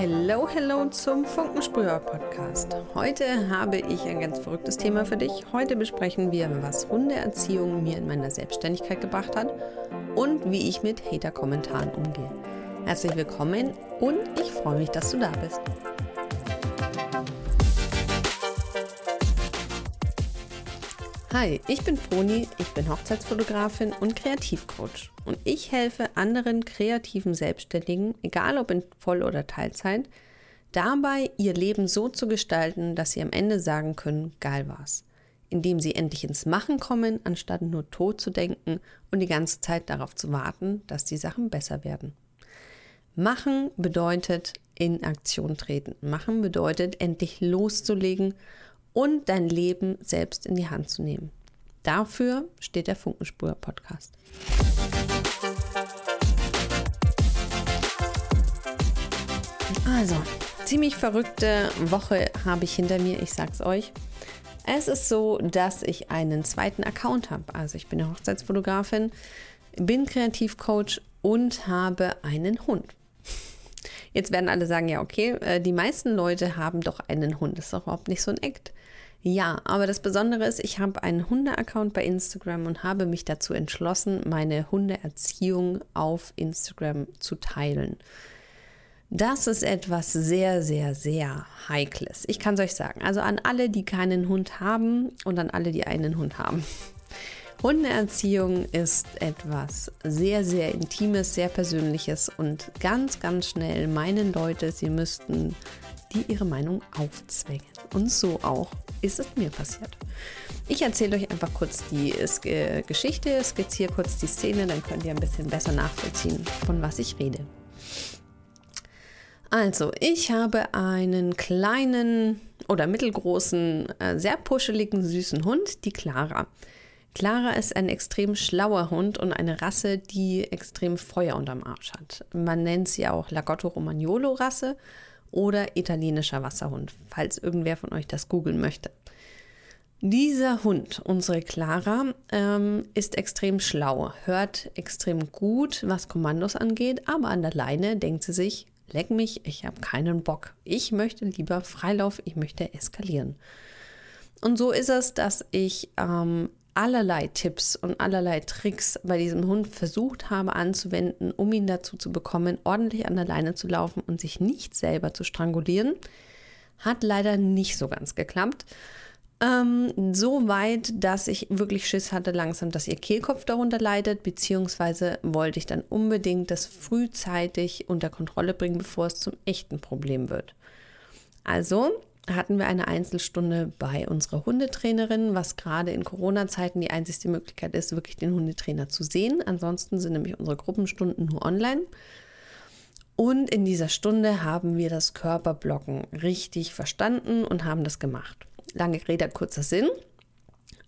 Hello, hello zum Funkensprüher Podcast. Heute habe ich ein ganz verrücktes Thema für dich. Heute besprechen wir, was Hundeerziehung mir in meiner Selbstständigkeit gebracht hat und wie ich mit Hater-Kommentaren umgehe. Herzlich willkommen und ich freue mich, dass du da bist. Hi, ich bin Froni, ich bin Hochzeitsfotografin und Kreativcoach und ich helfe anderen kreativen Selbstständigen, egal ob in Voll- oder Teilzeit, dabei ihr Leben so zu gestalten, dass sie am Ende sagen können, geil war's. Indem sie endlich ins Machen kommen, anstatt nur tot zu denken und die ganze Zeit darauf zu warten, dass die Sachen besser werden. Machen bedeutet in Aktion treten. Machen bedeutet endlich loszulegen und dein Leben selbst in die Hand zu nehmen. Dafür steht der Funkenspur Podcast. Also, ziemlich verrückte Woche habe ich hinter mir, ich sag's euch. Es ist so, dass ich einen zweiten Account habe. Also ich bin eine Hochzeitsfotografin, bin Kreativcoach und habe einen Hund. Jetzt werden alle sagen, ja, okay, äh, die meisten Leute haben doch einen Hund. Das ist doch überhaupt nicht so ein Act. Ja, aber das Besondere ist, ich habe einen Hunde-Account bei Instagram und habe mich dazu entschlossen, meine Hundeerziehung auf Instagram zu teilen. Das ist etwas sehr, sehr, sehr Heikles. Ich kann es euch sagen. Also an alle, die keinen Hund haben und an alle, die einen Hund haben. Hundeerziehung ist etwas sehr, sehr Intimes, sehr Persönliches und ganz, ganz schnell meinen Leute, sie müssten die ihre Meinung aufzwängen. Und so auch ist es mir passiert. Ich erzähle euch einfach kurz die äh, Geschichte, skizziere kurz die Szene, dann könnt ihr ein bisschen besser nachvollziehen, von was ich rede. Also, ich habe einen kleinen oder mittelgroßen, äh, sehr puscheligen, süßen Hund, die Clara. Clara ist ein extrem schlauer Hund und eine Rasse, die extrem Feuer unterm Arsch hat. Man nennt sie auch Lagotto Romagnolo Rasse oder italienischer Wasserhund, falls irgendwer von euch das googeln möchte. Dieser Hund, unsere Clara, ähm, ist extrem schlau, hört extrem gut, was Kommandos angeht, aber an der Leine denkt sie sich, leck mich, ich habe keinen Bock. Ich möchte lieber Freilauf, ich möchte eskalieren. Und so ist es, dass ich ähm, allerlei Tipps und allerlei Tricks bei diesem Hund versucht habe anzuwenden, um ihn dazu zu bekommen, ordentlich an der Leine zu laufen und sich nicht selber zu strangulieren. Hat leider nicht so ganz geklappt. Ähm, so weit, dass ich wirklich Schiss hatte langsam, dass ihr Kehlkopf darunter leidet, beziehungsweise wollte ich dann unbedingt das frühzeitig unter Kontrolle bringen, bevor es zum echten Problem wird. Also hatten wir eine Einzelstunde bei unserer Hundetrainerin, was gerade in Corona-Zeiten die einzigste Möglichkeit ist, wirklich den Hundetrainer zu sehen. Ansonsten sind nämlich unsere Gruppenstunden nur online. Und in dieser Stunde haben wir das Körperblocken richtig verstanden und haben das gemacht. Lange Rede, kurzer Sinn.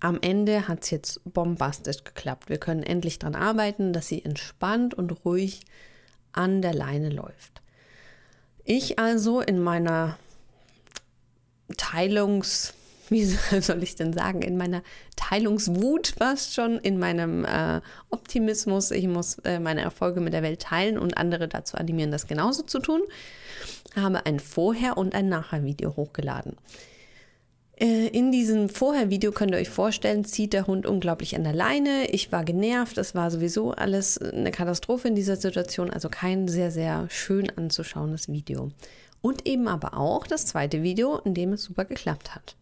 Am Ende hat es jetzt bombastisch geklappt. Wir können endlich daran arbeiten, dass sie entspannt und ruhig an der Leine läuft. Ich also in meiner Teilungs, wie soll ich denn sagen, in meiner Teilungswut fast schon, in meinem äh, Optimismus. Ich muss äh, meine Erfolge mit der Welt teilen und andere dazu animieren, das genauso zu tun. Habe ein Vorher- und ein Nachher-Video hochgeladen. Äh, in diesem Vorher-Video könnt ihr euch vorstellen, zieht der Hund unglaublich an der Leine. Ich war genervt, es war sowieso alles eine Katastrophe in dieser Situation, also kein sehr, sehr schön anzuschauendes Video. Und eben aber auch das zweite Video, in dem es super geklappt hat.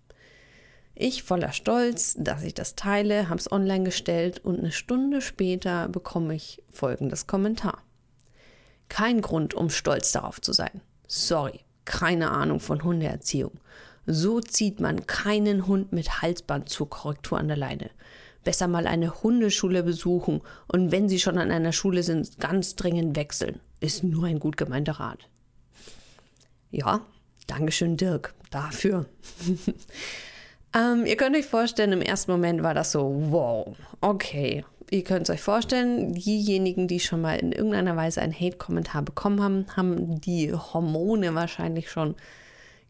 Ich voller Stolz, dass ich das teile, habe es online gestellt und eine Stunde später bekomme ich folgendes Kommentar. Kein Grund, um stolz darauf zu sein. Sorry, keine Ahnung von Hundeerziehung. So zieht man keinen Hund mit Halsband zur Korrektur an der Leine. Besser mal eine Hundeschule besuchen und wenn Sie schon an einer Schule sind, ganz dringend wechseln. Ist nur ein gut gemeinter Rat. Ja, Dankeschön, Dirk, dafür. ähm, ihr könnt euch vorstellen, im ersten Moment war das so, wow, okay. Ihr könnt es euch vorstellen, diejenigen, die schon mal in irgendeiner Weise einen Hate-Kommentar bekommen haben, haben die Hormone wahrscheinlich schon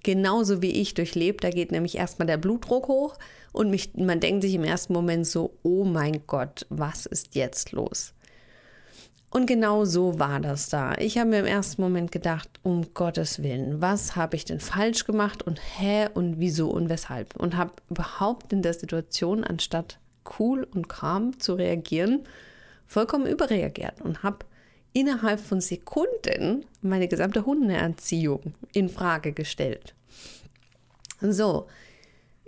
genauso wie ich durchlebt. Da geht nämlich erstmal der Blutdruck hoch und mich, man denkt sich im ersten Moment so, oh mein Gott, was ist jetzt los? Und genau so war das da. Ich habe mir im ersten Moment gedacht, um Gottes Willen, was habe ich denn falsch gemacht und hä und wieso und weshalb? Und habe überhaupt in der Situation, anstatt cool und calm zu reagieren, vollkommen überreagiert und habe innerhalb von Sekunden meine gesamte Hundeerziehung in Frage gestellt. So,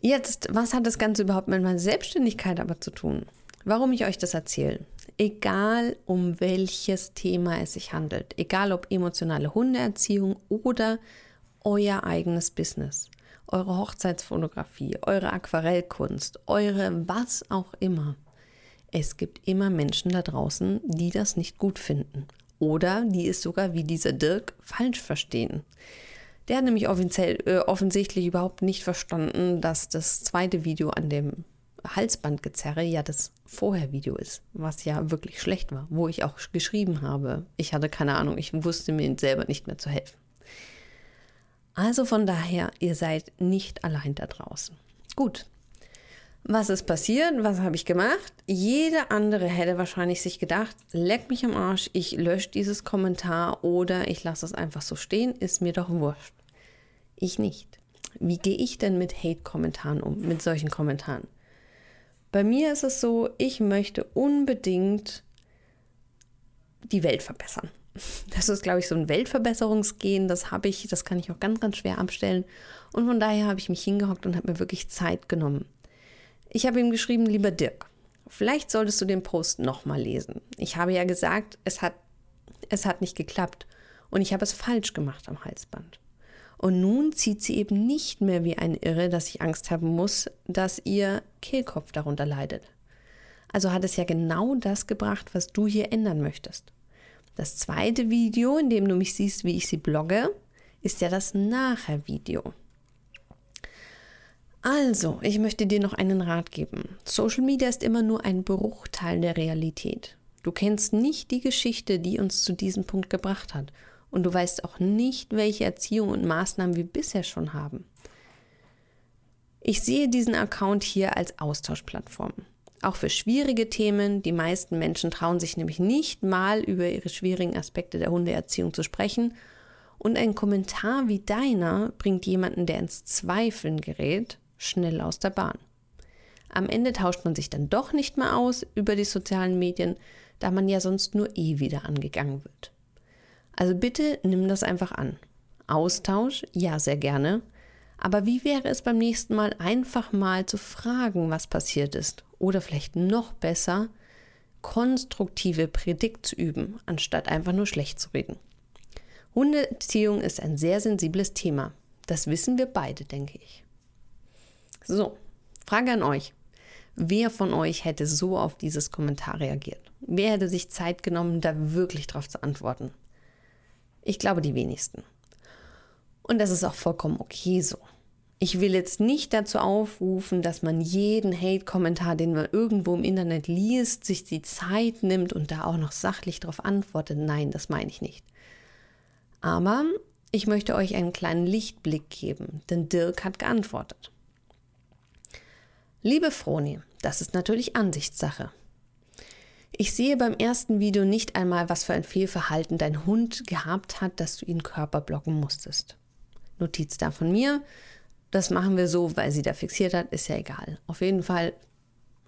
jetzt, was hat das Ganze überhaupt mit meiner Selbstständigkeit aber zu tun? Warum ich euch das erzähle? Egal um welches Thema es sich handelt, egal ob emotionale Hundeerziehung oder euer eigenes Business, eure Hochzeitsfotografie, eure Aquarellkunst, eure was auch immer. Es gibt immer Menschen da draußen, die das nicht gut finden oder die es sogar wie dieser Dirk falsch verstehen. Der hat nämlich äh, offensichtlich überhaupt nicht verstanden, dass das zweite Video an dem Halsbandgezerre ja das Vorher-Video ist, was ja wirklich schlecht war, wo ich auch geschrieben habe. Ich hatte keine Ahnung, ich wusste mir selber nicht mehr zu helfen. Also von daher, ihr seid nicht allein da draußen. Gut. Was ist passiert? Was habe ich gemacht? Jede andere hätte wahrscheinlich sich gedacht, leck mich am Arsch, ich lösche dieses Kommentar oder ich lasse es einfach so stehen, ist mir doch wurscht. Ich nicht. Wie gehe ich denn mit Hate-Kommentaren um, mit solchen Kommentaren? Bei mir ist es so, ich möchte unbedingt die Welt verbessern. Das ist, glaube ich, so ein Weltverbesserungsgehen. Das habe ich, das kann ich auch ganz, ganz schwer abstellen. Und von daher habe ich mich hingehockt und habe mir wirklich Zeit genommen. Ich habe ihm geschrieben, lieber Dirk, vielleicht solltest du den Post nochmal lesen. Ich habe ja gesagt, es hat, es hat nicht geklappt und ich habe es falsch gemacht am Halsband. Und nun zieht sie eben nicht mehr wie ein Irre, dass ich Angst haben muss, dass ihr Kehlkopf darunter leidet. Also hat es ja genau das gebracht, was du hier ändern möchtest. Das zweite Video, in dem du mich siehst, wie ich sie blogge, ist ja das Nachher-Video. Also, ich möchte dir noch einen Rat geben. Social Media ist immer nur ein Bruchteil der Realität. Du kennst nicht die Geschichte, die uns zu diesem Punkt gebracht hat und du weißt auch nicht, welche Erziehung und Maßnahmen wir bisher schon haben. Ich sehe diesen Account hier als Austauschplattform. Auch für schwierige Themen. Die meisten Menschen trauen sich nämlich nicht mal über ihre schwierigen Aspekte der Hundeerziehung zu sprechen. Und ein Kommentar wie deiner bringt jemanden, der ins Zweifeln gerät, schnell aus der Bahn. Am Ende tauscht man sich dann doch nicht mehr aus über die sozialen Medien, da man ja sonst nur eh wieder angegangen wird. Also bitte nimm das einfach an. Austausch, ja, sehr gerne. Aber wie wäre es beim nächsten Mal einfach mal zu fragen, was passiert ist? Oder vielleicht noch besser, konstruktive Predigt zu üben, anstatt einfach nur schlecht zu reden. Hundeerziehung ist ein sehr sensibles Thema. Das wissen wir beide, denke ich. So, Frage an euch. Wer von euch hätte so auf dieses Kommentar reagiert? Wer hätte sich Zeit genommen, da wirklich drauf zu antworten? Ich glaube die wenigsten. Und das ist auch vollkommen okay so. Ich will jetzt nicht dazu aufrufen, dass man jeden Hate-Kommentar, den man irgendwo im Internet liest, sich die Zeit nimmt und da auch noch sachlich darauf antwortet. Nein, das meine ich nicht. Aber ich möchte euch einen kleinen Lichtblick geben, denn Dirk hat geantwortet. Liebe Froni, das ist natürlich Ansichtssache. Ich sehe beim ersten Video nicht einmal, was für ein Fehlverhalten dein Hund gehabt hat, dass du ihn körperblocken musstest. Notiz da von mir. Das machen wir so, weil sie da fixiert hat, ist ja egal. Auf jeden Fall,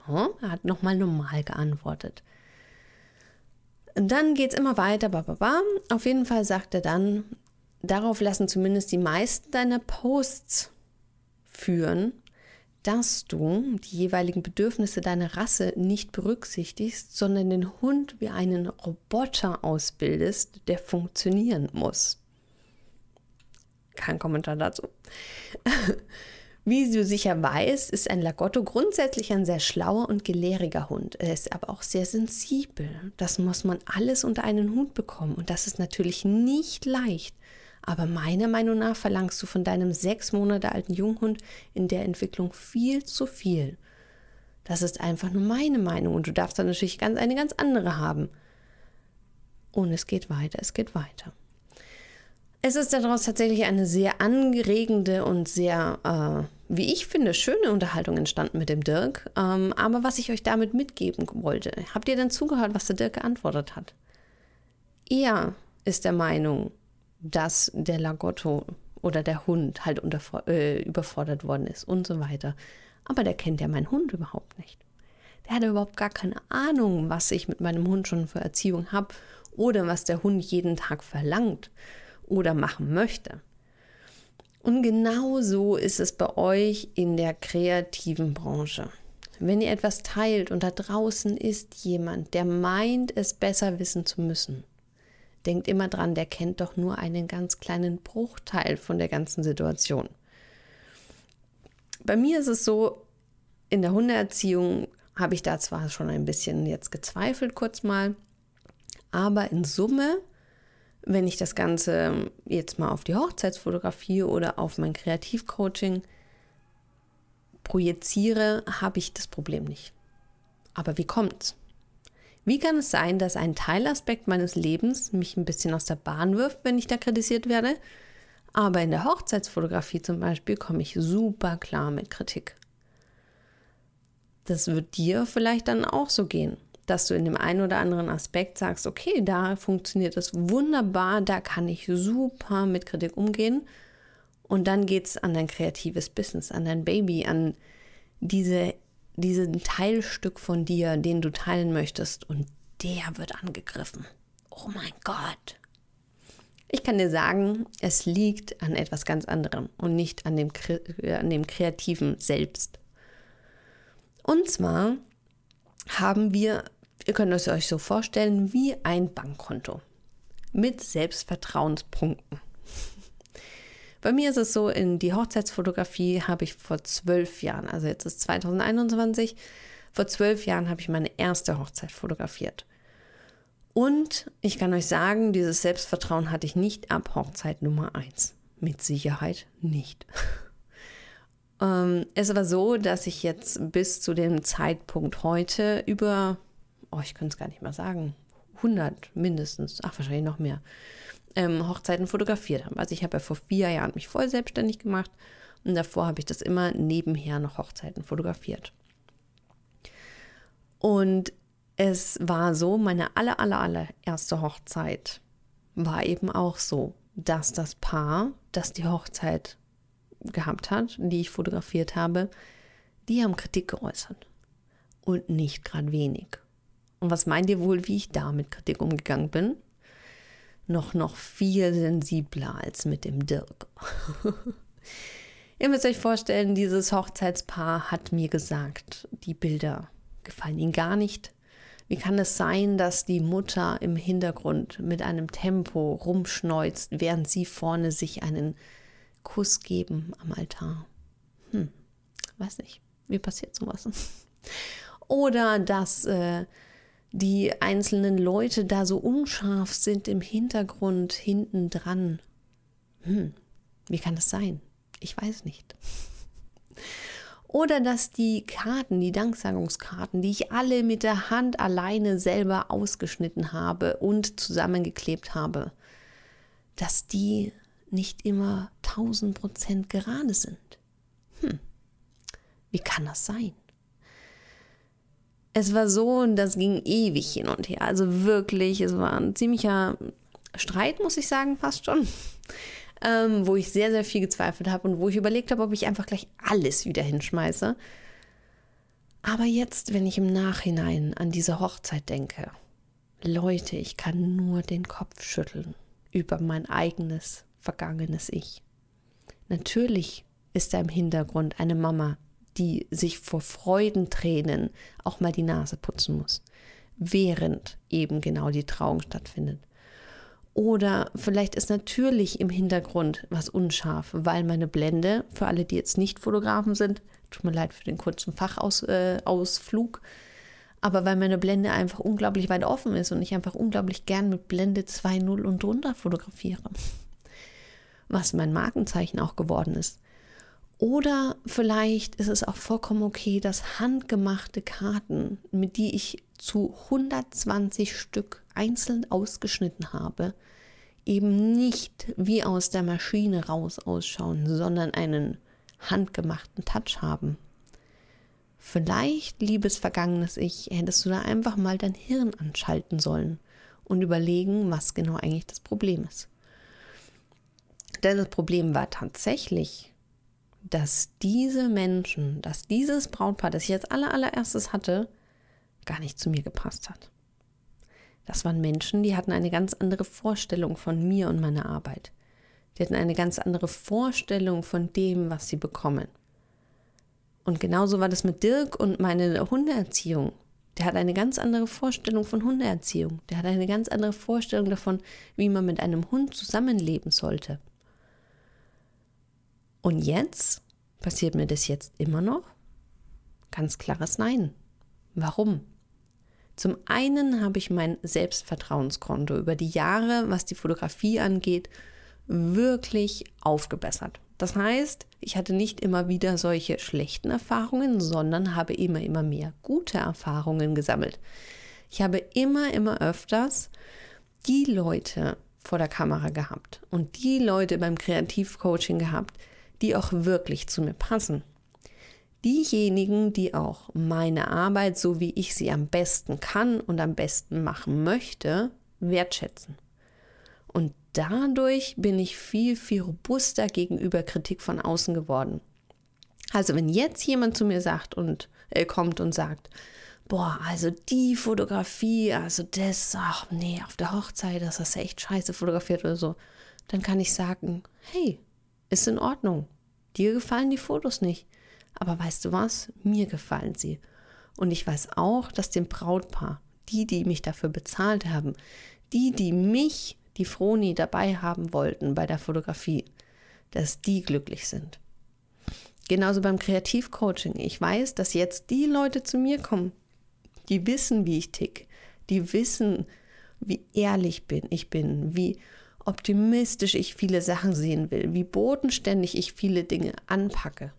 oh, er hat nochmal normal geantwortet. Und dann geht es immer weiter, bababa. Auf jeden Fall sagt er dann, darauf lassen zumindest die meisten deiner Posts führen, dass du die jeweiligen Bedürfnisse deiner Rasse nicht berücksichtigst, sondern den Hund wie einen Roboter ausbildest, der funktionieren muss. Kein Kommentar dazu. Wie du sicher weißt, ist ein Lagotto grundsätzlich ein sehr schlauer und gelehriger Hund. Er ist aber auch sehr sensibel. Das muss man alles unter einen Hut bekommen. Und das ist natürlich nicht leicht. Aber meiner Meinung nach verlangst du von deinem sechs Monate alten Junghund in der Entwicklung viel zu viel. Das ist einfach nur meine Meinung und du darfst dann natürlich ganz, eine ganz andere haben. Und es geht weiter, es geht weiter. Es ist daraus tatsächlich eine sehr angeregende und sehr, äh, wie ich finde, schöne Unterhaltung entstanden mit dem Dirk. Ähm, aber was ich euch damit mitgeben wollte, habt ihr denn zugehört, was der Dirk geantwortet hat? Er ist der Meinung, dass der Lagotto oder der Hund halt unter, äh, überfordert worden ist und so weiter. Aber der kennt ja meinen Hund überhaupt nicht. Der hat überhaupt gar keine Ahnung, was ich mit meinem Hund schon für Erziehung habe oder was der Hund jeden Tag verlangt oder machen möchte. Und genau so ist es bei euch in der kreativen Branche. Wenn ihr etwas teilt und da draußen ist jemand, der meint, es besser wissen zu müssen, denkt immer dran, der kennt doch nur einen ganz kleinen Bruchteil von der ganzen Situation. Bei mir ist es so, in der Hundeerziehung habe ich da zwar schon ein bisschen jetzt gezweifelt kurz mal, aber in Summe, wenn ich das Ganze jetzt mal auf die Hochzeitsfotografie oder auf mein Kreativcoaching projiziere, habe ich das Problem nicht. Aber wie kommt's? Wie kann es sein, dass ein Teilaspekt meines Lebens mich ein bisschen aus der Bahn wirft, wenn ich da kritisiert werde? Aber in der Hochzeitsfotografie zum Beispiel komme ich super klar mit Kritik. Das wird dir vielleicht dann auch so gehen, dass du in dem einen oder anderen Aspekt sagst, okay, da funktioniert es wunderbar, da kann ich super mit Kritik umgehen. Und dann geht es an dein kreatives Business, an dein Baby, an diese diesen Teilstück von dir, den du teilen möchtest, und der wird angegriffen. Oh mein Gott. Ich kann dir sagen, es liegt an etwas ganz anderem und nicht an dem, äh, an dem Kreativen selbst. Und zwar haben wir, ihr könnt es euch so vorstellen, wie ein Bankkonto mit Selbstvertrauenspunkten. Bei mir ist es so, in die Hochzeitsfotografie habe ich vor zwölf Jahren, also jetzt ist 2021, vor zwölf Jahren habe ich meine erste Hochzeit fotografiert. Und ich kann euch sagen, dieses Selbstvertrauen hatte ich nicht ab Hochzeit Nummer eins. Mit Sicherheit nicht. ähm, es war so, dass ich jetzt bis zu dem Zeitpunkt heute über, oh, ich könnte es gar nicht mal sagen, 100 mindestens, ach wahrscheinlich noch mehr, ähm, Hochzeiten fotografiert habe. Also ich habe ja vor vier Jahren mich voll selbstständig gemacht und davor habe ich das immer nebenher noch Hochzeiten fotografiert. Und es war so, meine aller, aller, aller erste Hochzeit war eben auch so, dass das Paar, das die Hochzeit gehabt hat, die ich fotografiert habe, die haben Kritik geäußert. Und nicht gerade wenig. Und was meint ihr wohl, wie ich da mit Kritik umgegangen bin? Noch, noch viel sensibler als mit dem Dirk. Ihr müsst euch vorstellen, dieses Hochzeitspaar hat mir gesagt, die Bilder gefallen ihnen gar nicht. Wie kann es sein, dass die Mutter im Hintergrund mit einem Tempo rumschneuzt, während sie vorne sich einen Kuss geben am Altar? Hm, weiß nicht. Wie passiert sowas? Oder dass äh, die einzelnen Leute da so unscharf sind im Hintergrund, hinten dran. Hm, wie kann das sein? Ich weiß nicht. Oder dass die Karten, die Danksagungskarten, die ich alle mit der Hand alleine selber ausgeschnitten habe und zusammengeklebt habe, dass die nicht immer 1000 Prozent gerade sind. Hm, wie kann das sein? Es war so und das ging ewig hin und her. Also wirklich, es war ein ziemlicher Streit, muss ich sagen, fast schon. Ähm, wo ich sehr, sehr viel gezweifelt habe und wo ich überlegt habe, ob ich einfach gleich alles wieder hinschmeiße. Aber jetzt, wenn ich im Nachhinein an diese Hochzeit denke, Leute, ich kann nur den Kopf schütteln über mein eigenes, vergangenes Ich. Natürlich ist da im Hintergrund eine Mama, die sich vor Freudentränen auch mal die Nase putzen muss, während eben genau die Trauung stattfindet. Oder vielleicht ist natürlich im Hintergrund was unscharf, weil meine Blende, für alle, die jetzt nicht Fotografen sind, tut mir leid für den kurzen Fachausflug, äh, aber weil meine Blende einfach unglaublich weit offen ist und ich einfach unglaublich gern mit Blende 2.0 und drunter fotografiere. Was mein Markenzeichen auch geworden ist. Oder vielleicht ist es auch vollkommen okay, dass handgemachte Karten, mit die ich zu 120 Stück einzeln ausgeschnitten habe, eben nicht wie aus der Maschine raus ausschauen, sondern einen handgemachten Touch haben. Vielleicht, liebes vergangenes Ich, hättest du da einfach mal dein Hirn anschalten sollen und überlegen, was genau eigentlich das Problem ist. Denn das Problem war tatsächlich, dass diese Menschen, dass dieses Brautpaar, das ich als allererstes hatte, gar nicht zu mir gepasst hat. Das waren Menschen, die hatten eine ganz andere Vorstellung von mir und meiner Arbeit. Die hatten eine ganz andere Vorstellung von dem, was sie bekommen. Und genauso war das mit Dirk und meine Hundeerziehung. Der hat eine ganz andere Vorstellung von Hundeerziehung. Der hat eine ganz andere Vorstellung davon, wie man mit einem Hund zusammenleben sollte. Und jetzt passiert mir das jetzt immer noch? Ganz klares Nein. Warum? Zum einen habe ich mein Selbstvertrauenskonto über die Jahre, was die Fotografie angeht, wirklich aufgebessert. Das heißt, ich hatte nicht immer wieder solche schlechten Erfahrungen, sondern habe immer, immer mehr gute Erfahrungen gesammelt. Ich habe immer, immer öfters die Leute vor der Kamera gehabt und die Leute beim Kreativcoaching gehabt, die auch wirklich zu mir passen diejenigen, die auch meine Arbeit, so wie ich sie am besten kann und am besten machen möchte, wertschätzen. Und dadurch bin ich viel, viel robuster gegenüber Kritik von außen geworden. Also wenn jetzt jemand zu mir sagt und äh, kommt und sagt, boah, also die Fotografie, also das, ach nee, auf der Hochzeit, das hast du echt scheiße fotografiert oder so, dann kann ich sagen, hey, ist in Ordnung. Dir gefallen die Fotos nicht. Aber weißt du was? Mir gefallen sie. Und ich weiß auch, dass dem Brautpaar, die, die mich dafür bezahlt haben, die, die mich, die Froni, dabei haben wollten bei der Fotografie, dass die glücklich sind. Genauso beim Kreativcoaching. Ich weiß, dass jetzt die Leute zu mir kommen, die wissen, wie ich tick, die wissen, wie ehrlich bin ich bin, wie optimistisch ich viele Sachen sehen will, wie bodenständig ich viele Dinge anpacke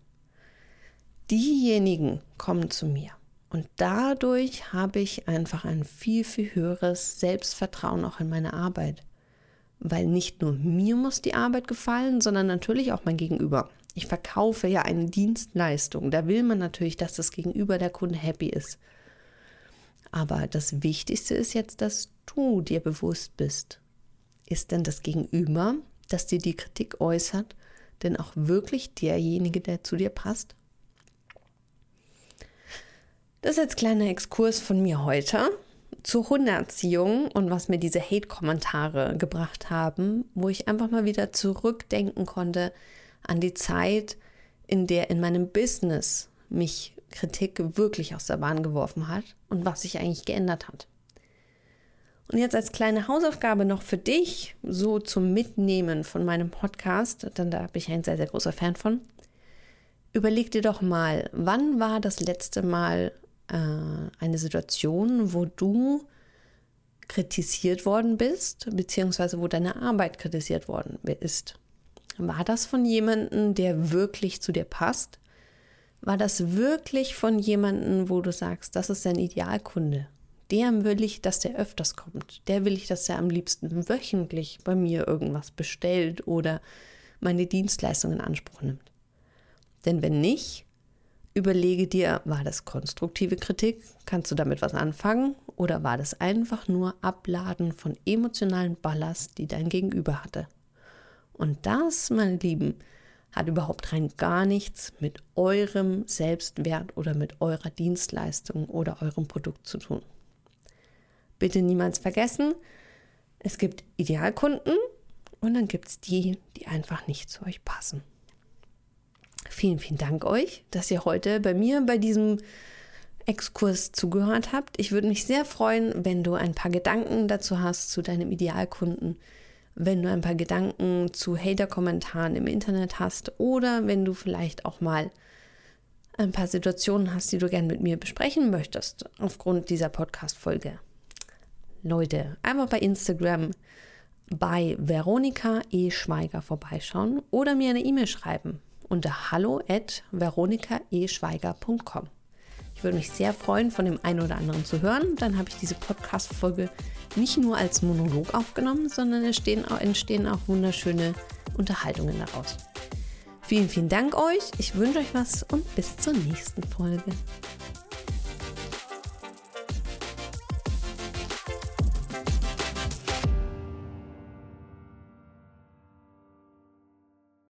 diejenigen kommen zu mir. Und dadurch habe ich einfach ein viel, viel höheres Selbstvertrauen auch in meine Arbeit. Weil nicht nur mir muss die Arbeit gefallen, sondern natürlich auch mein Gegenüber. Ich verkaufe ja eine Dienstleistung. Da will man natürlich, dass das Gegenüber der Kunde happy ist. Aber das Wichtigste ist jetzt, dass du dir bewusst bist. Ist denn das Gegenüber, das dir die Kritik äußert, denn auch wirklich derjenige, der zu dir passt? Das ist jetzt kleiner Exkurs von mir heute zur Hundeerziehung und was mir diese Hate-Kommentare gebracht haben, wo ich einfach mal wieder zurückdenken konnte an die Zeit, in der in meinem Business mich Kritik wirklich aus der Bahn geworfen hat und was sich eigentlich geändert hat. Und jetzt als kleine Hausaufgabe noch für dich, so zum Mitnehmen von meinem Podcast, denn da bin ich ein sehr, sehr großer Fan von. Überleg dir doch mal, wann war das letzte Mal äh, eine Situation, wo du kritisiert worden bist, beziehungsweise wo deine Arbeit kritisiert worden ist. War das von jemandem, der wirklich zu dir passt? War das wirklich von jemandem, wo du sagst, das ist dein Idealkunde? Der will ich, dass der öfters kommt. Der will ich, dass er am liebsten wöchentlich bei mir irgendwas bestellt oder meine Dienstleistung in Anspruch nimmt. Denn wenn nicht, Überlege dir, war das konstruktive Kritik? Kannst du damit was anfangen? Oder war das einfach nur Abladen von emotionalen Ballast, die dein Gegenüber hatte? Und das, meine Lieben, hat überhaupt rein gar nichts mit eurem Selbstwert oder mit eurer Dienstleistung oder eurem Produkt zu tun. Bitte niemals vergessen, es gibt Idealkunden und dann gibt es die, die einfach nicht zu euch passen. Vielen, vielen Dank euch, dass ihr heute bei mir bei diesem Exkurs zugehört habt. Ich würde mich sehr freuen, wenn du ein paar Gedanken dazu hast zu deinem Idealkunden, wenn du ein paar Gedanken zu Hater-Kommentaren im Internet hast oder wenn du vielleicht auch mal ein paar Situationen hast, die du gerne mit mir besprechen möchtest aufgrund dieser Podcast-Folge. Leute, einmal bei Instagram bei Veronika E. Schweiger vorbeischauen oder mir eine E-Mail schreiben unter hallo at veronikaeschweiger.com. Ich würde mich sehr freuen, von dem einen oder anderen zu hören. Dann habe ich diese Podcast-Folge nicht nur als Monolog aufgenommen, sondern entstehen auch, entstehen auch wunderschöne Unterhaltungen daraus. Vielen, vielen Dank euch. Ich wünsche euch was und bis zur nächsten Folge.